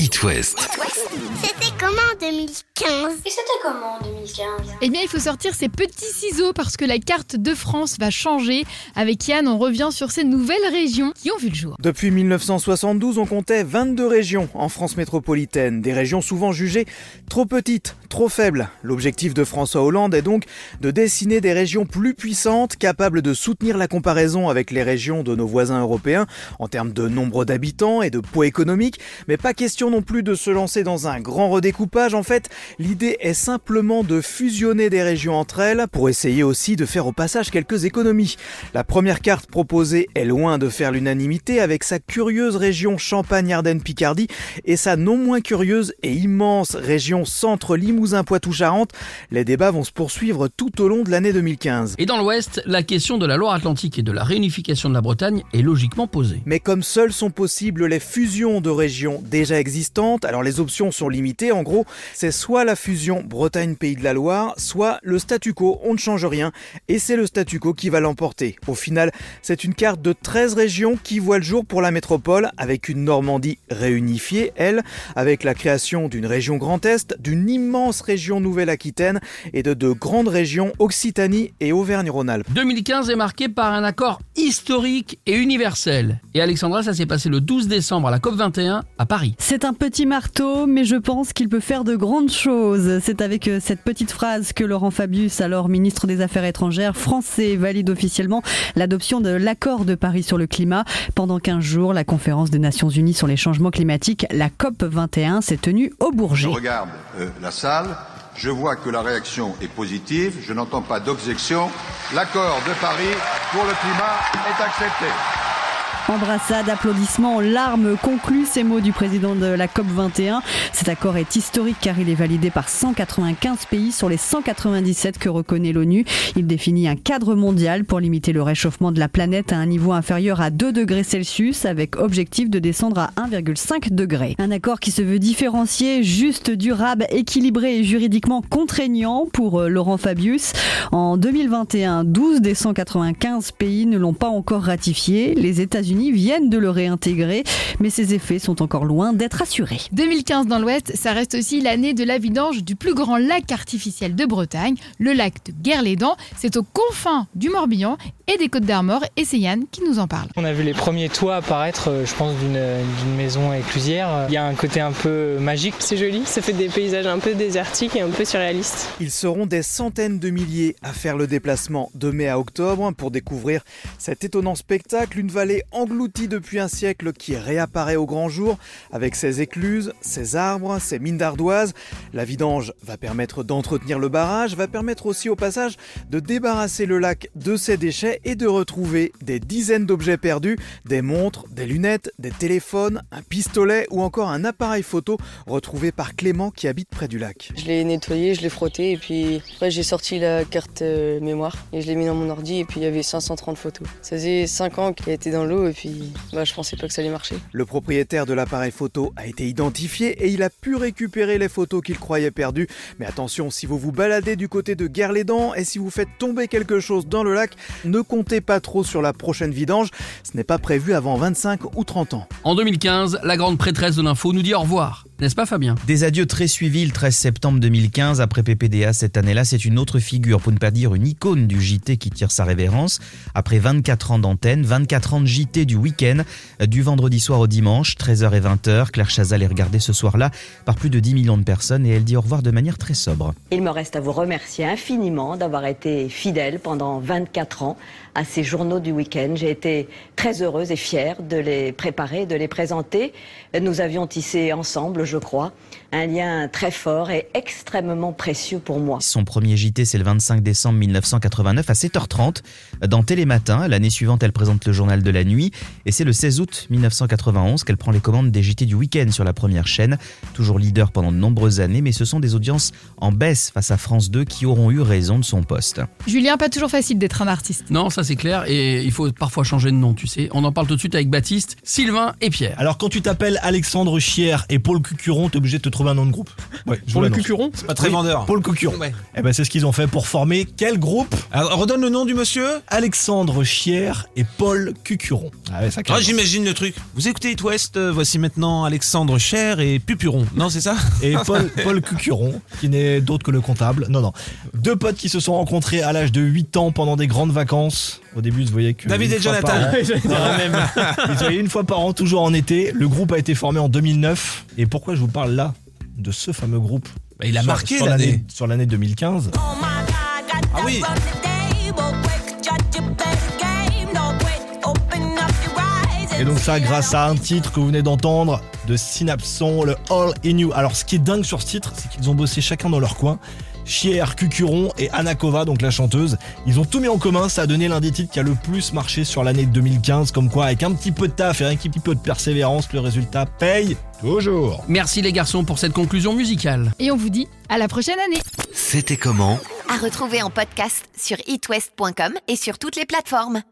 It West. C'était comment en 2015 Et c'était comment en 2015 Eh bien, il faut sortir ses petits ciseaux parce que la carte de France va changer. Avec Yann, on revient sur ces nouvelles régions qui ont vu le jour. Depuis 1972, on comptait 22 régions en France métropolitaine, des régions souvent jugées trop petites, trop faibles. L'objectif de François Hollande est donc de dessiner des régions plus puissantes, capables de soutenir la comparaison avec les régions de nos voisins européens en termes de nombre d'habitants et de poids économique, mais pas question non plus de se lancer dans un grand redécoupage. En fait, l'idée est simplement de fusionner des régions entre elles pour essayer aussi de faire au passage quelques économies. La première carte proposée est loin de faire l'unanimité avec sa curieuse région Champagne-Ardenne-Picardie et sa non moins curieuse et immense région centre Limousin-Poitou-Charentes. Les débats vont se poursuivre tout au long de l'année 2015. Et dans l'Ouest, la question de la Loire-Atlantique et de la réunification de la Bretagne est logiquement posée. Mais comme seules sont possibles les fusions de régions déjà existantes, alors les options sont limitées. En gros, c'est soit la fusion Bretagne-Pays de la Loire, soit le statu quo, on ne change rien, et c'est le statu quo qui va l'emporter. Au final, c'est une carte de 13 régions qui voit le jour pour la métropole, avec une Normandie réunifiée, elle, avec la création d'une région Grand Est, d'une immense région Nouvelle-Aquitaine et de deux grandes régions Occitanie et Auvergne-Rhône-Alpes. 2015 est marqué par un accord historique et universel. Et Alexandra, ça s'est passé le 12 décembre à la COP21 à Paris. C'est un petit marteau, mais je pense qu'il peut faire de grandes choses. C'est avec euh, cette petite phrase que Laurent Fabius, alors ministre des Affaires étrangères français, valide officiellement l'adoption de l'accord de Paris sur le climat. Pendant 15 jours, la conférence des Nations Unies sur les changements climatiques, la COP 21, s'est tenue au Je Bourget. regarde euh, la salle, je vois que la réaction est positive, je n'entends pas d'objection. L'accord de Paris pour le climat est accepté. Embrassade, applaudissements, larmes concluent ces mots du président de la COP 21. Cet accord est historique car il est validé par 195 pays sur les 197 que reconnaît l'ONU. Il définit un cadre mondial pour limiter le réchauffement de la planète à un niveau inférieur à 2 degrés Celsius avec objectif de descendre à 1,5 degré. Un accord qui se veut différencié, juste, durable, équilibré et juridiquement contraignant pour euh, Laurent Fabius. En 2021, 12 des 195 pays ne l'ont pas encore ratifié. Les États-Unis viennent de le réintégrer, mais ses effets sont encore loin d'être assurés. 2015 dans l'Ouest, ça reste aussi l'année de la vidange du plus grand lac artificiel de Bretagne, le lac de Guerre-les-Dents. C'est aux confins du Morbihan et des Côtes d'Armor et c'est Yann qui nous en parle. On a vu les premiers toits apparaître, euh, je pense, d'une d'une maison éclusière. Il y a un côté un peu magique. C'est joli, ça fait des paysages un peu désertiques et un peu surréalistes. Ils seront des centaines de milliers à faire le déplacement de mai à octobre pour découvrir cet étonnant spectacle, une vallée engloutie depuis un siècle qui réapparaît au grand jour avec ses écluses, ses arbres, ses mines d'ardoise. La vidange va permettre d'entretenir le barrage, va permettre aussi au passage de débarrasser le lac de ses déchets et de retrouver des dizaines d'objets perdus, des montres, des lunettes, des téléphones, un pistolet ou encore un appareil photo retrouvé par Clément qui habite près du lac. Je l'ai nettoyé, je l'ai frotté et puis après j'ai sorti la carte euh, mémoire et je l'ai mis dans mon ordi et puis il y avait 530 photos. Ça faisait 5 ans qu'il était dans l'eau et puis bah, je pensais pas que ça allait marcher. Le propriétaire de l'appareil photo a été identifié et il a pu récupérer les photos qu'il croyait perdues. Mais attention, si vous vous baladez du côté de Guerre-les-Dents et si vous faites tomber quelque chose dans le lac, ne comptez pas trop sur la prochaine vidange. Ce n'est pas prévu avant 25 ou 30 ans. En 2015, la grande prêtresse de l'info nous dit au revoir. N'est-ce pas Fabien? Des adieux très suivis le 13 septembre 2015 après PPDA cette année-là, c'est une autre figure, pour ne pas dire une icône du JT qui tire sa révérence. Après 24 ans d'antenne, 24 ans de JT du week-end, du vendredi soir au dimanche, 13h et 20h, Claire Chazal est regardée ce soir-là par plus de 10 millions de personnes et elle dit au revoir de manière très sobre. Il me reste à vous remercier infiniment d'avoir été fidèle pendant 24 ans à ces journaux du week-end. J'ai été très heureuse et fière de les préparer, de les présenter. Nous avions tissé ensemble, je crois, un lien très fort et extrêmement précieux pour moi. Son premier JT, c'est le 25 décembre 1989 à 7h30 dans Télématin. L'année suivante, elle présente le journal de la nuit et c'est le 16 août 1991 qu'elle prend les commandes des JT du week-end sur la première chaîne. Toujours leader pendant de nombreuses années, mais ce sont des audiences en baisse face à France 2 qui auront eu raison de son poste. Julien, pas toujours facile d'être un artiste. Non, ça c'est clair et il faut parfois changer de nom, tu sais. On en parle tout de suite avec Baptiste, Sylvain et Pierre. Alors quand tu t'appelles Alexandre Chier et Paul Cucu Cucuron, t'es obligé de te trouver un nom de groupe. Ouais, je Pour vous le l'annonce. cucuron C'est pas très Oui, vendeur. Paul Cucuron. Ouais. Eh ben c'est ce qu'ils ont fait pour former quel groupe? Alors, redonne le nom du monsieur Alexandre Chier et Paul Cucuron. Ah ouais, ça Ah, j'imagine le truc. Vous écoutez It West, euh, voici maintenant Alexandre Cher et Pupuron. Non, c'est ça? Et Paul, Paul Cucuron, qui n'est d'autre que le comptable. Non, non. Deux potes qui se sont rencontrés à l'âge de 8 ans pendant des grandes vacances. Au début, vous voyez que. David et Jonathan. par an- Non, même. Ils se voyaient une fois par an, toujours en été. Le groupe a été formé en 2009. Et pourquoi je vous parle là de ce fameux groupe Bah, Il a Sur- marqué sur l'année. Sur l'année 2015. Ah oui Et donc ça grâce à un titre que vous venez d'entendre de Synapson, le All In You. Alors ce qui est dingue sur ce titre, c'est qu'ils ont bossé chacun dans leur coin. Chier, Cucuron et Anakova, donc la chanteuse, ils ont tout mis en commun, ça a donné l'un des titres qui a le plus marché sur l'année 2015, comme quoi avec un petit peu de taf et un petit peu de persévérance, le résultat paye toujours. Merci les garçons pour cette conclusion musicale. Et on vous dit à la prochaine année. C'était comment? À retrouver en podcast sur itwest.com et sur toutes les plateformes.